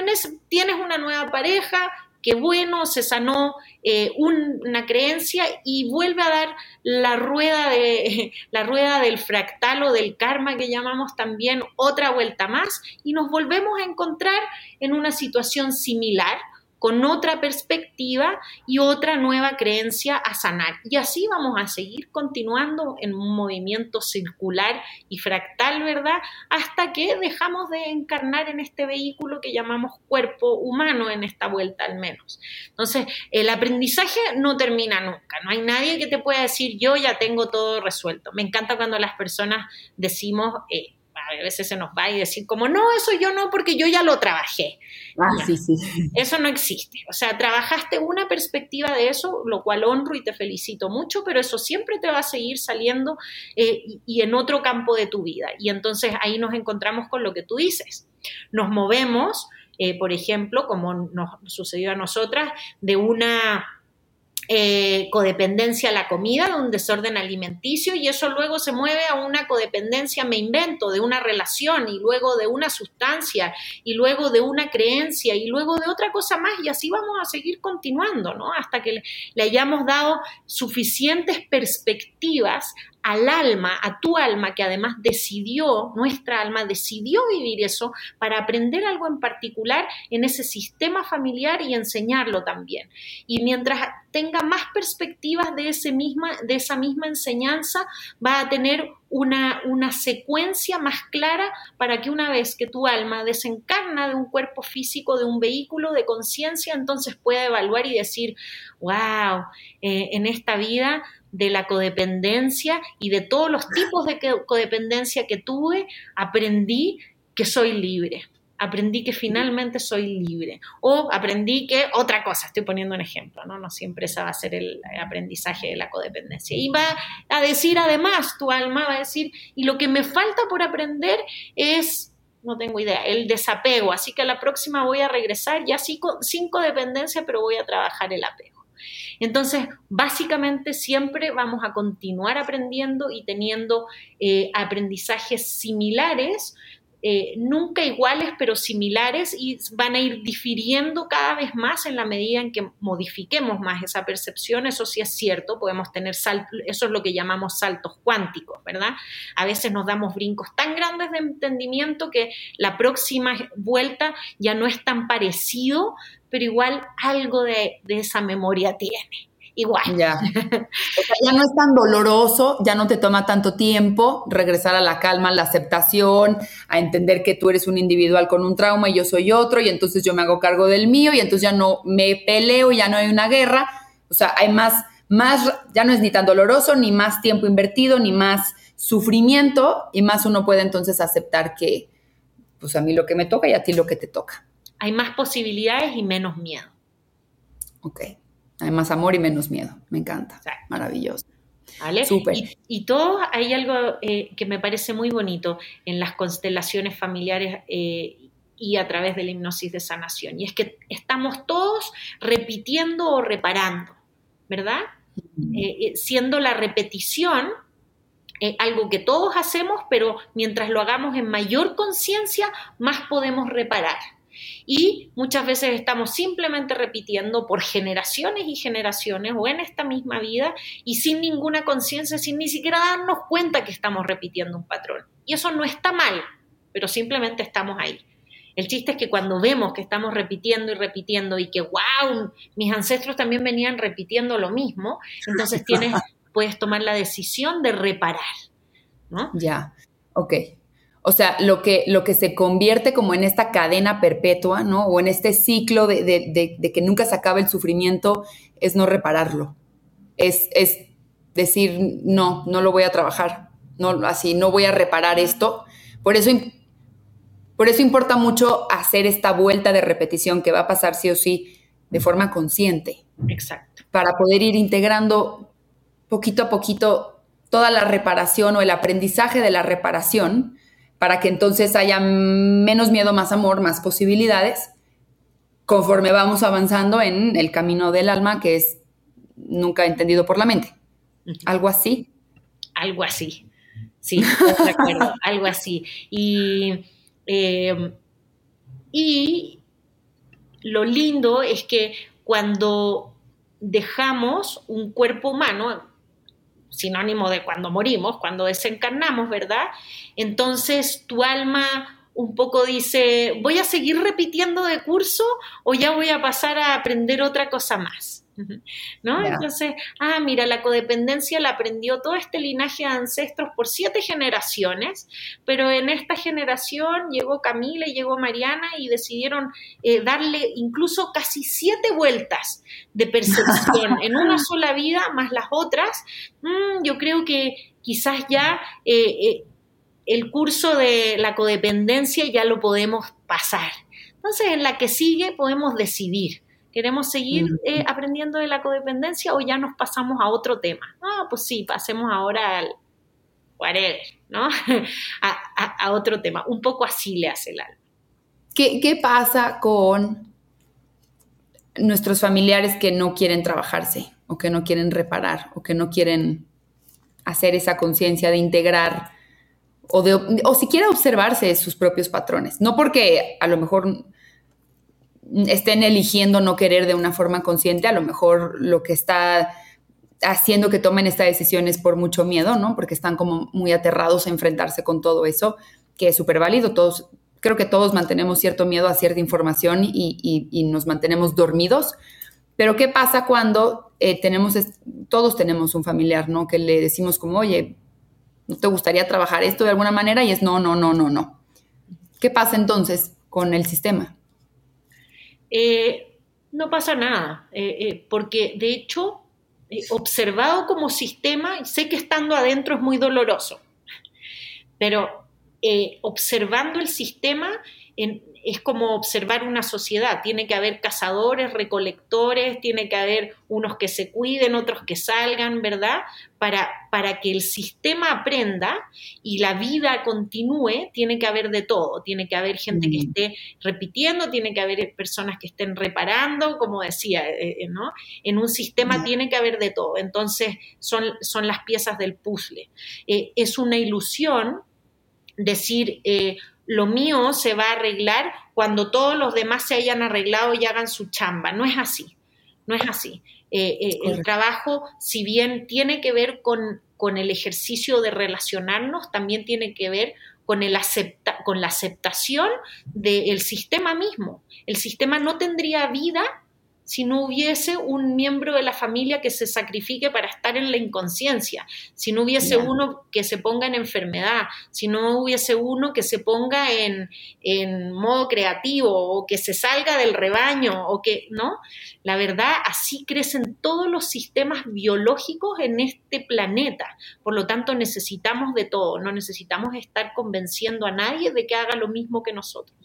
tienes una nueva pareja, que bueno, se sanó eh, una creencia y vuelve a dar la rueda, de, [LAUGHS] la rueda del fractal o del karma que llamamos también otra vuelta más y nos volvemos a encontrar en una situación similar con otra perspectiva y otra nueva creencia a sanar. Y así vamos a seguir continuando en un movimiento circular y fractal, ¿verdad? Hasta que dejamos de encarnar en este vehículo que llamamos cuerpo humano en esta vuelta al menos. Entonces, el aprendizaje no termina nunca. No hay nadie que te pueda decir, yo ya tengo todo resuelto. Me encanta cuando las personas decimos, eh, a veces se nos va y decir como, no, eso yo no, porque yo ya lo trabajé. Ah, sí, sí. Eso no existe. O sea, trabajaste una perspectiva de eso, lo cual honro y te felicito mucho, pero eso siempre te va a seguir saliendo eh, y, en otro campo de tu vida. Y entonces ahí nos encontramos con lo que tú dices. Nos movemos, eh, por ejemplo, como nos sucedió a nosotras, de una eh, codependencia a la comida, de un desorden alimenticio, y eso luego se mueve a una codependencia, me invento, de una relación, y luego de una sustancia, y luego de una creencia, y luego de otra cosa más, y así vamos a seguir continuando, ¿no? Hasta que le hayamos dado suficientes perspectivas al alma, a tu alma, que además decidió, nuestra alma decidió vivir eso para aprender algo en particular en ese sistema familiar y enseñarlo también. Y mientras tenga más perspectivas de, ese misma, de esa misma enseñanza, va a tener una, una, secuencia más clara para que una vez que tu alma desencarna de un cuerpo físico, de un vehículo de conciencia, entonces pueda evaluar y decir, wow, eh, en esta vida de la codependencia y de todos los tipos de codependencia que tuve, aprendí que soy libre. Aprendí que finalmente soy libre. O aprendí que otra cosa, estoy poniendo un ejemplo, ¿no? No siempre esa va a ser el aprendizaje de la codependencia. Y va a decir además, tu alma va a decir, y lo que me falta por aprender es no tengo idea, el desapego. Así que a la próxima voy a regresar ya sin codependencia, pero voy a trabajar el apego. Entonces, básicamente siempre vamos a continuar aprendiendo y teniendo eh, aprendizajes similares eh, nunca iguales, pero similares y van a ir difiriendo cada vez más en la medida en que modifiquemos más esa percepción. Eso sí es cierto, podemos tener saltos, eso es lo que llamamos saltos cuánticos, ¿verdad? A veces nos damos brincos tan grandes de entendimiento que la próxima vuelta ya no es tan parecido, pero igual algo de esa memoria tiene igual. Ya. [LAUGHS] ya no es tan doloroso, ya no te toma tanto tiempo regresar a la calma, a la aceptación, a entender que tú eres un individual con un trauma y yo soy otro, y entonces yo me hago cargo del mío, y entonces ya no me peleo, ya no hay una guerra. O sea, hay más, más, ya no es ni tan doloroso, ni más tiempo invertido, ni más sufrimiento, y más uno puede entonces aceptar que, pues a mí lo que me toca y a ti lo que te toca. Hay más posibilidades y menos miedo. Ok. Hay más amor y menos miedo. Me encanta. Maravilloso. ¿Vale? Y, y, todo hay algo eh, que me parece muy bonito en las constelaciones familiares eh, y a través de la hipnosis de sanación. Y es que estamos todos repitiendo o reparando, ¿verdad? Eh, siendo la repetición algo que todos hacemos, pero mientras lo hagamos en mayor conciencia, más podemos reparar. Y muchas veces estamos simplemente repitiendo por generaciones y generaciones o en esta misma vida y sin ninguna conciencia, sin ni siquiera darnos cuenta que estamos repitiendo un patrón. Y eso no está mal, pero simplemente estamos ahí. El chiste es que cuando vemos que estamos repitiendo y repitiendo y que, wow, mis ancestros también venían repitiendo lo mismo, entonces tienes, [LAUGHS] puedes tomar la decisión de reparar. ¿no? Ya, ok. O sea, lo que, lo que se convierte como en esta cadena perpetua, ¿no? O en este ciclo de, que nunca se acaba el sufrimiento, es no repararlo. Es, es, decir, no, no lo voy a trabajar, no, así, no voy a reparar esto. Por eso, por eso importa mucho hacer esta vuelta de repetición que va a pasar sí o sí de forma consciente. Exacto. Para poder ir integrando poquito a poquito toda la reparación o el aprendizaje de la reparación para que entonces haya menos miedo, más amor, más posibilidades, conforme vamos avanzando en el camino del alma que es nunca entendido por la mente. ¿Algo así? Algo así. Sí, de acuerdo, [LAUGHS] algo así. Y, em, y lo lindo es que cuando dejamos un cuerpo humano, sinónimo de cuando morimos, cuando desencarnamos, ¿verdad? Entonces tu alma un poco dice, ¿voy a seguir repitiendo de curso o ya voy a pasar a aprender otra cosa más? ¿No? Entonces, ah, mira, la codependencia la aprendió todo este linaje de ancestros por siete generaciones, pero en esta generación llegó Camila y llegó Mariana y decidieron eh, darle incluso casi siete vueltas de percepción [LAUGHS] en una sola vida, más las otras. Mm, yo creo que quizás ya eh, eh, el curso de la codependencia ya lo podemos pasar. Entonces, en la que sigue podemos decidir. ¿Queremos seguir eh, aprendiendo de la codependencia o ya nos pasamos a otro tema? Ah, pues sí, pasemos ahora al whatever, ¿no? [LAUGHS] a, otro tema. Un poco así le hace el alma. ¿Qué, ¿Qué pasa con nuestros familiares que no quieren trabajarse o que no quieren reparar o que no quieren hacer esa conciencia de integrar o, de, o siquiera observarse sus propios patrones? No porque a lo mejor estén eligiendo no querer de una forma consciente, a lo mejor lo que está haciendo que tomen esta decisión es por mucho miedo, ¿no? Porque están como muy aterrados a enfrentarse con todo eso, que es súper válido. Todos, creo que todos mantenemos cierto miedo a cierta información y, nos mantenemos dormidos. Pero ¿qué pasa cuando eh, tenemos, todos tenemos un familiar, ¿no? Que le decimos como, oye, ¿no te gustaría trabajar esto de alguna manera? Y es no, no, no, no, no. ¿Qué pasa entonces con el sistema? Eh, no pasa nada, eh, eh, porque de hecho, observado como sistema, sé que estando adentro es muy doloroso, pero observando el sistema es como observar una sociedad, tiene que haber cazadores, recolectores, tiene que haber unos que se cuiden, otros que salgan, ¿verdad? Para, para que el sistema aprenda y la vida continúe, tiene que haber de todo, tiene que haber gente que mm. esté repitiendo, tiene que haber personas que estén reparando, como decía, eh, eh, ¿no? En un sistema mm. tiene que haber de todo, entonces son, son las piezas del puzzle. Eh, es una ilusión decir, lo mío se va a arreglar cuando todos los demás se hayan arreglado y hagan su chamba. No es así, no es así. Eh, eh, el trabajo, si bien tiene que ver con, con el ejercicio de relacionarnos, también tiene que ver con, el acepta, con la aceptación del sistema mismo. El sistema no tendría vida si no hubiese un miembro de la familia que se sacrifique para estar en la inconsciencia, si no hubiese uno que se ponga en enfermedad, si no hubiese uno que se ponga en, en, modo creativo o que se salga del rebaño o que, ¿no? La verdad, así crecen todos los sistemas biológicos en este planeta. Por lo tanto, necesitamos de todo, no necesitamos estar convenciendo a nadie de que haga lo mismo que nosotros.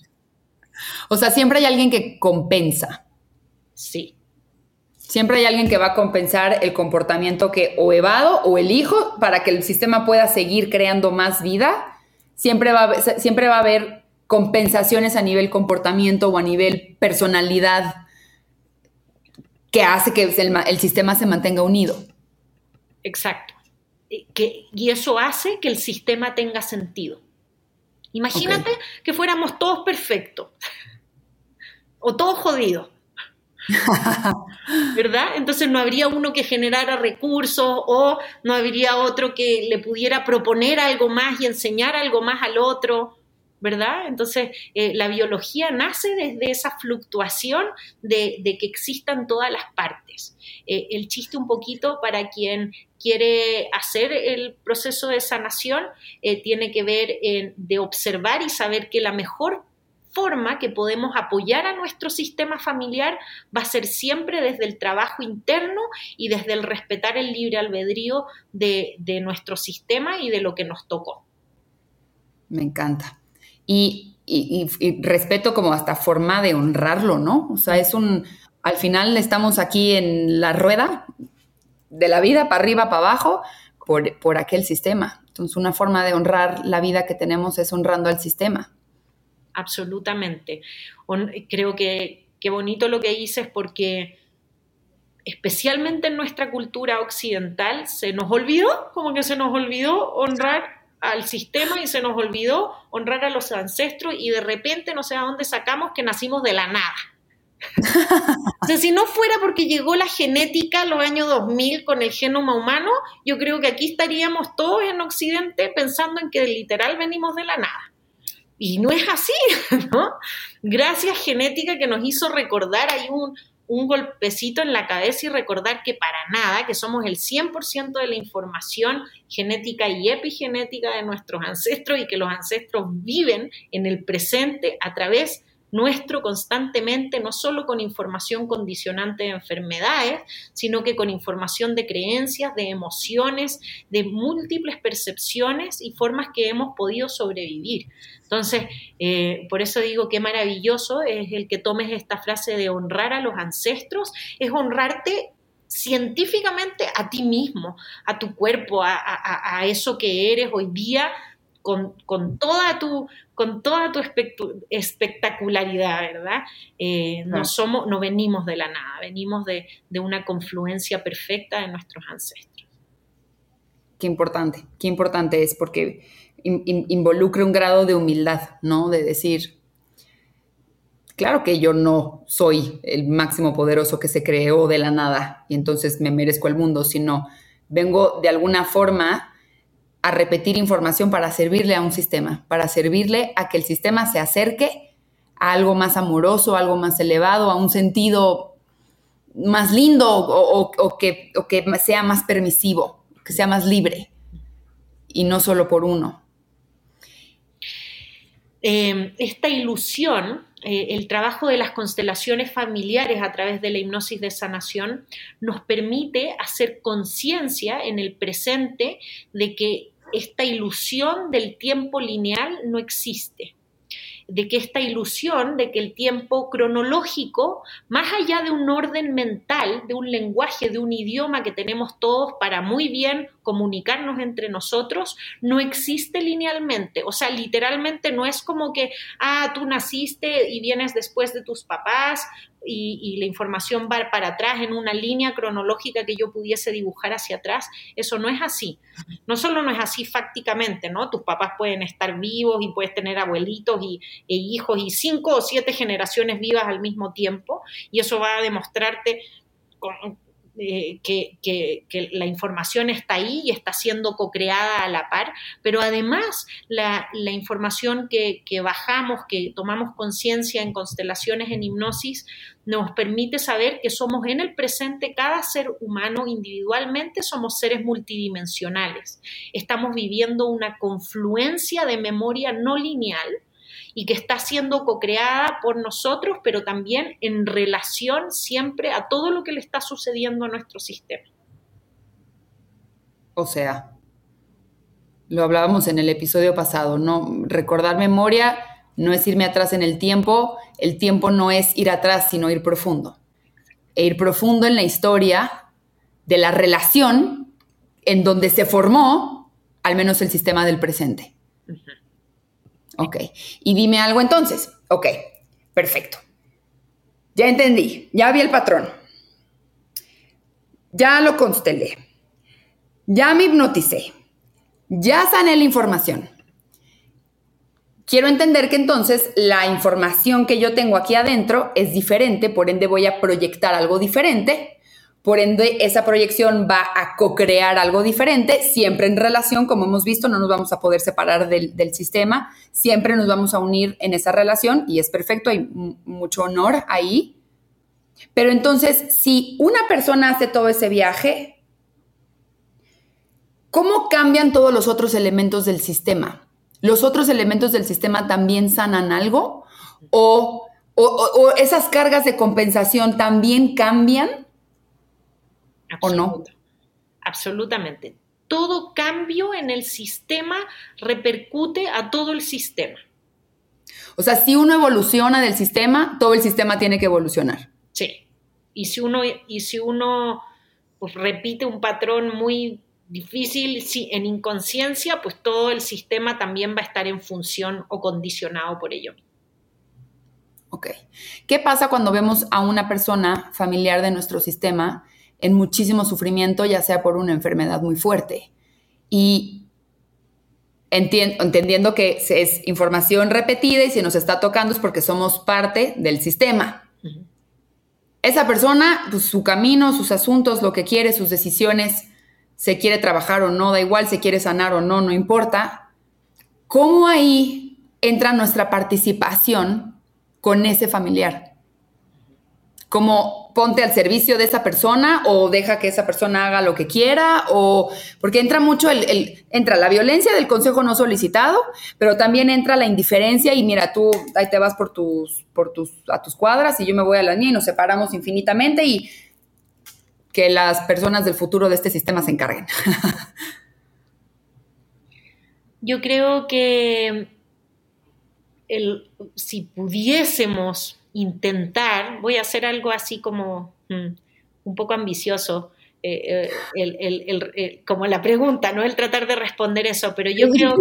O sea, siempre hay alguien que compensa Sí. Siempre hay alguien que va a compensar el comportamiento que o evado o elijo para que el sistema pueda seguir creando más vida. Siempre va, a, siempre va a haber compensaciones a nivel comportamiento o a nivel personalidad que hace que el, sistema se mantenga unido. Exacto. Que, y eso hace que el sistema tenga sentido. Imagínate que fuéramos todos perfectos [LAUGHS] o todos jodidos. [LAUGHS] ¿Verdad? Entonces no habría uno que generara recursos o no habría otro que le pudiera proponer algo más y enseñar algo más al otro. ¿verdad? Entonces, eh, la biología nace desde esa fluctuación de, que existan todas las partes. Eh, el chiste un poquito para quien quiere hacer el proceso de sanación eh, tiene que ver en, de observar y saber que la mejor forma que podemos apoyar a nuestro sistema familiar va a ser siempre desde el trabajo interno y desde el respetar el libre albedrío de, nuestro sistema y de lo que nos tocó. Me encanta. Y, respeto como hasta forma de honrarlo, ¿no? O sea, es un, al final estamos aquí en la rueda de la vida, para arriba, para abajo, por, por aquel sistema. Entonces, una forma de honrar la vida que tenemos es honrando al sistema absolutamente. Creo que qué bonito lo que dices porque especialmente en nuestra cultura occidental se nos olvidó, como que se nos olvidó honrar al sistema y se nos olvidó honrar a los ancestros y de repente no sé a dónde sacamos que nacimos de la nada. o sea, si no fuera porque llegó la genética los años 2000 con el genoma humano, yo creo que aquí estaríamos todos en Occidente pensando en que literal venimos de la nada. Y no es así, [LAUGHS] ¿no? Gracias genética que nos hizo recordar, hay un, un golpecito en la cabeza y recordar que para nada, que somos el 100% de la información genética y epigenética de nuestros ancestros y que los ancestros viven en el presente a través nuestro constantemente, no solo con información condicionante de enfermedades, sino que con información de creencias, de emociones, de múltiples percepciones y formas que hemos podido sobrevivir. Entonces, eh, por eso digo que maravilloso es el que tomes esta frase de honrar a los ancestros, es honrarte científicamente a ti mismo, a tu cuerpo, a eso que eres hoy día, con, toda tu, con toda tu espectacularidad, ¿verdad? Eh, no, somos, no venimos de la nada, venimos de, una confluencia perfecta de nuestros ancestros. Qué importante, qué importante es porque involucra un grado de humildad, ¿no? De decir, claro que yo no soy el máximo poderoso que se creó de la nada y entonces me merezco el mundo, sino vengo de alguna forma a repetir información para servirle a un sistema, para servirle a que el sistema se acerque a algo más amoroso, algo más elevado, a un sentido más lindo o, que, que, sea más permisivo, que sea más libre y no solo por uno. Em, esta ilusión, eh, el trabajo de las constelaciones familiares a través de la hipnosis de sanación, nos permite hacer conciencia en el presente de que esta ilusión del tiempo lineal no existe de que esta ilusión de que el tiempo cronológico, más allá de un orden mental, de un lenguaje, de un idioma que tenemos todos para muy bien comunicarnos entre nosotros no existe linealmente. O sea, literalmente no es como que, ah, tú naciste y vienes después de tus papás y, la información va para atrás en una línea cronológica que yo pudiese dibujar hacia atrás. Eso no es así. No solo no es así fácticamente, ¿no? Tus papás pueden estar vivos y puedes tener abuelitos y, e hijos y cinco o siete generaciones vivas al mismo tiempo y eso va a demostrarte con, eh, que, la información está ahí y está siendo co-creada a la par, pero además la, información que, bajamos, que tomamos conciencia en constelaciones, en hipnosis, nos permite saber que somos en el presente, cada ser humano individualmente somos seres multidimensionales. Estamos viviendo una confluencia de memoria no lineal y que está siendo co-creada por nosotros, pero también en relación siempre a todo lo que le está sucediendo a nuestro sistema. O sea, lo hablábamos en el episodio pasado, ¿no? Recordar memoria no es irme atrás en el tiempo, el tiempo no es ir atrás, sino ir profundo. E ir profundo en la historia de la relación en donde se formó al menos el sistema del presente. Ok. Y dime algo entonces. Ok, perfecto. Ya entendí, ya vi el patrón. Ya lo constelé. Ya me hipnoticé. Ya sané la información. Quiero entender que entonces la información que yo tengo aquí adentro es diferente, por ende voy a proyectar algo diferente por ende, esa proyección va a co-crear algo diferente, siempre en relación, como hemos visto, no nos vamos a poder separar del, sistema, siempre nos vamos a unir en esa relación y es perfecto, hay mucho honor ahí. Pero entonces, si una persona hace todo ese viaje, ¿cómo cambian todos los otros elementos del sistema? ¿Los otros elementos del sistema también sanan algo? ¿O, o esas cargas de compensación también cambian? ¿O no? Absolutamente. Todo cambio en el sistema repercute a todo el sistema. O sea, si uno evoluciona del sistema, todo el sistema tiene que evolucionar. Sí. Y si uno, y si uno pues, repite un patrón muy difícil si, en inconsciencia, pues todo el sistema también va a estar en función o condicionado por ello. Ok. ¿Qué pasa cuando vemos a una persona familiar de nuestro sistema en muchísimo sufrimiento, ya sea por una enfermedad muy fuerte. Y entendiendo que es información repetida y si nos está tocando es porque somos parte del sistema. Esa persona, pues, su camino, sus asuntos, lo que quiere, sus decisiones, se quiere trabajar o no, da igual, se quiere sanar o no, no importa. ¿Cómo ahí entra nuestra participación con ese familiar? como ponte al servicio de esa persona o deja que esa persona haga lo que quiera o porque entra mucho el, entra la violencia del consejo no solicitado, pero también entra la indiferencia y mira, tú ahí te vas por tus por tus a tus cuadras y yo me voy a la mía y nos separamos infinitamente y que las personas del futuro de este sistema se encarguen. [LAUGHS] yo creo que el, si pudiésemos intentar, voy a hacer algo así como mm, un poco ambicioso, eh, eh, como la pregunta, no el tratar de responder eso, pero yo creo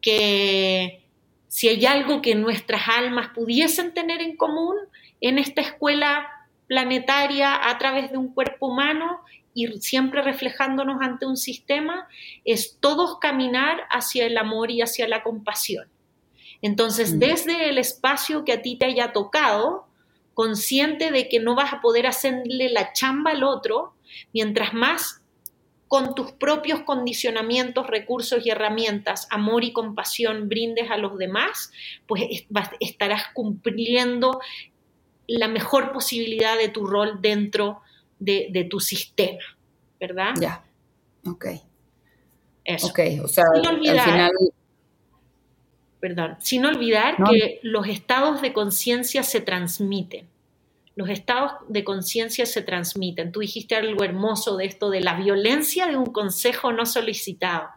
que, si hay algo que nuestras almas pudiesen tener en común en esta escuela planetaria a través de un cuerpo humano y siempre reflejándonos ante un sistema, es todos caminar hacia el amor y hacia la compasión. Entonces, desde el espacio que a ti te haya tocado, consciente de que no vas a poder hacerle la chamba al otro, mientras más con tus propios condicionamientos, recursos y herramientas, amor y compasión brindes a los demás, pues estarás cumpliendo la mejor posibilidad de tu rol dentro de, tu sistema, ¿verdad? Ya, ok. Eso. Ok, o sea, al final perdón, sin olvidar que los estados de conciencia se transmiten. Los estados de conciencia se transmiten. Tú dijiste algo hermoso de esto de la violencia de un consejo no solicitado,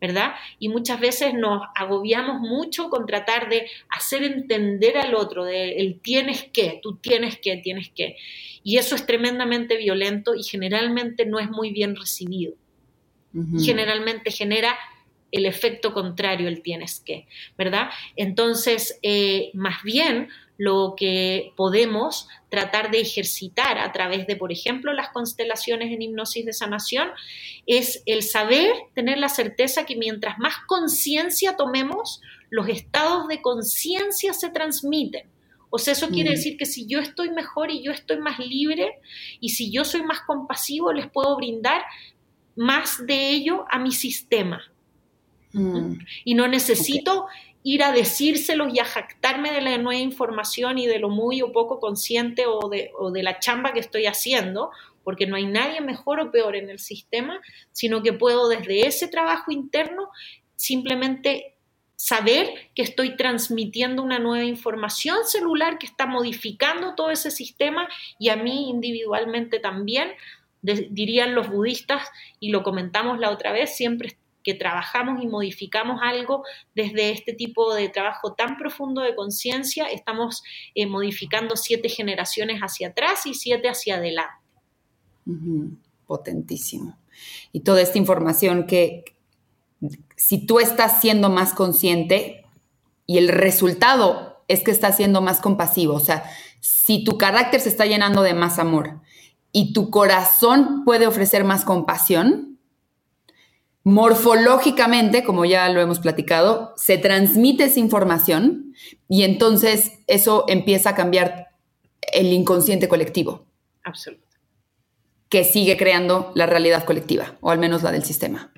¿verdad? Y muchas veces nos agobiamos mucho con tratar de hacer entender al otro, de el tienes que, tú tienes que, tienes que. Y eso es tremendamente violento y generalmente no es muy bien recibido. Generalmente genera el efecto contrario, el tienes que, ¿verdad? Entonces, eh, más bien lo que podemos tratar de ejercitar a través de, por ejemplo, las constelaciones en hipnosis de sanación, es el saber, tener la certeza que mientras más conciencia tomemos, los estados de conciencia se transmiten. O sea, eso quiere mm. decir que si yo estoy mejor y yo estoy más libre y si yo soy más compasivo, les puedo brindar más de ello a mi sistema. Mm. Y no necesito ir a decírselos y a jactarme de la nueva información y de lo muy o poco consciente o de, o de la chamba que estoy haciendo, porque no hay nadie mejor o peor en el sistema, sino que puedo desde ese trabajo interno simplemente saber que estoy transmitiendo una nueva información celular que está modificando todo ese sistema y a mí individualmente también, dirían los budistas, y lo comentamos la otra vez, siempre que trabajamos y modificamos algo desde este tipo de trabajo tan profundo de conciencia, estamos eh, modificando siete generaciones hacia atrás y siete hacia adelante. Potentísimo. Y toda esta información que si tú estás siendo más consciente y el resultado es que estás siendo más compasivo, o sea, si tu carácter se está llenando de más amor y tu corazón puede ofrecer más compasión, morfológicamente, como ya lo hemos platicado, se transmite esa información y entonces eso empieza a cambiar el inconsciente colectivo. Absolutamente. Que sigue creando la realidad colectiva, o al menos la del sistema.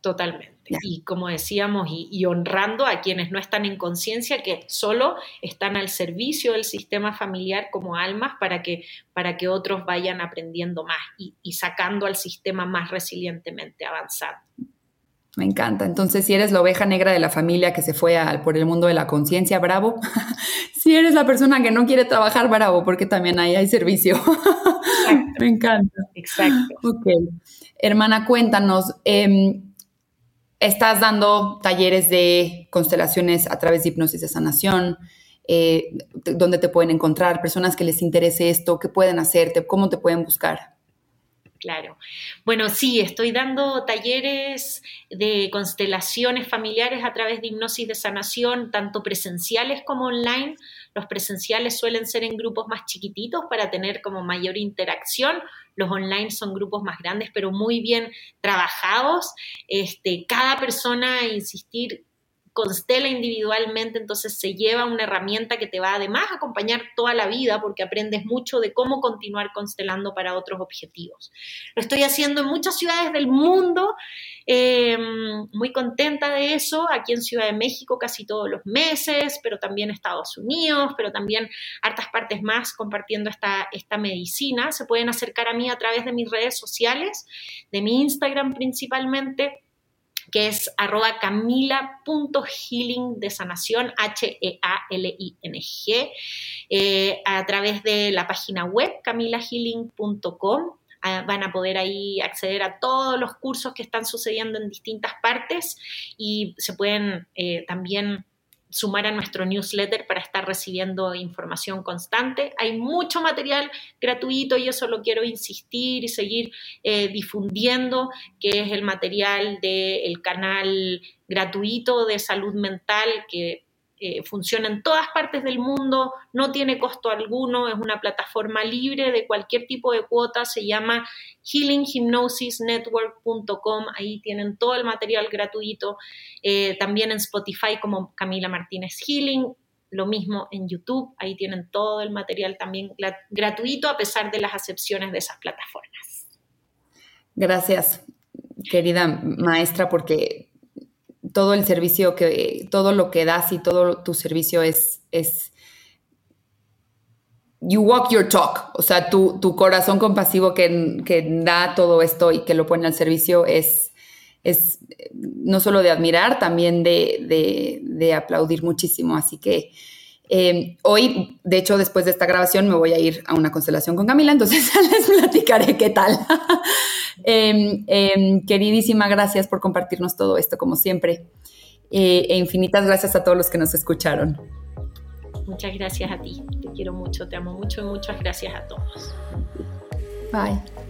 Totalmente. Y como decíamos, y, honrando a quienes no están en conciencia, que solo están al servicio del sistema familiar como almas para que, para que otros vayan aprendiendo más y, y sacando al sistema más resilientemente, avanzando. Me encanta. Entonces, si eres la oveja negra de la familia que se fue por el mundo de la conciencia, bravo. [LAUGHS] si eres la persona que no quiere trabajar, bravo, porque también ahí hay servicio. [LAUGHS] Me encanta. Exacto. Ok. Hermana, cuéntanos. Eh, estás dando talleres de constelaciones a través de hipnosis de sanación, eh, dónde te pueden encontrar, personas que les interese esto, qué pueden hacerte, cómo te pueden buscar. Claro. Bueno, sí, estoy dando talleres de constelaciones familiares a través de hipnosis de sanación, tanto presenciales como online. Los presenciales suelen ser en grupos más chiquititos para tener como mayor interacción. Los online son grupos más grandes, pero muy bien trabajados. Este, cada persona, insistir, constela individualmente, entonces se lleva una herramienta que te va además a acompañar toda la vida porque aprendes mucho de cómo continuar constelando para otros objetivos. Lo estoy haciendo en muchas ciudades del mundo, eh, muy contenta de eso, aquí en Ciudad de México casi todos los meses, pero también Estados Unidos, pero también hartas partes más compartiendo esta, esta medicina. Se pueden acercar a mí a través de mis redes sociales, de mi Instagram principalmente que es arroba camila.healing de sanación, H-E-A-L-I-N-G, eh, a través de la página web camilahealing.com. Ah, van a poder ahí acceder a todos los cursos que están sucediendo en distintas partes y se pueden eh, también sumar a nuestro newsletter para estar recibiendo información constante. Hay mucho material gratuito y eso lo quiero insistir y seguir eh, difundiendo, que es el material del canal gratuito de salud mental que eh, funciona en todas partes del mundo, no tiene costo alguno, es una plataforma libre de cualquier tipo de cuota, se llama healinghypnosisnetwork.com, ahí tienen todo el material gratuito, eh, también en Spotify como Camila Martínez Healing, lo mismo en YouTube, ahí tienen todo el material también gratuito a pesar de las acepciones de esas plataformas. Gracias, querida maestra, porque todo el servicio que, todo lo que das y todo tu servicio es, es, you walk your talk, o sea, tu, tu corazón compasivo que, que, da todo esto y que lo pone al servicio es, es no solo de admirar, también de, de, de aplaudir muchísimo. Así que eh, hoy, de hecho, después de esta grabación me voy a ir a una constelación con Camila, entonces [LAUGHS] les platicaré qué tal. [LAUGHS] Em, em, queridísima, gracias por compartirnos todo esto, como siempre. Eh, e infinitas gracias a todos los que nos escucharon. Muchas gracias a ti, te quiero mucho, te amo mucho y muchas gracias a todos. Bye.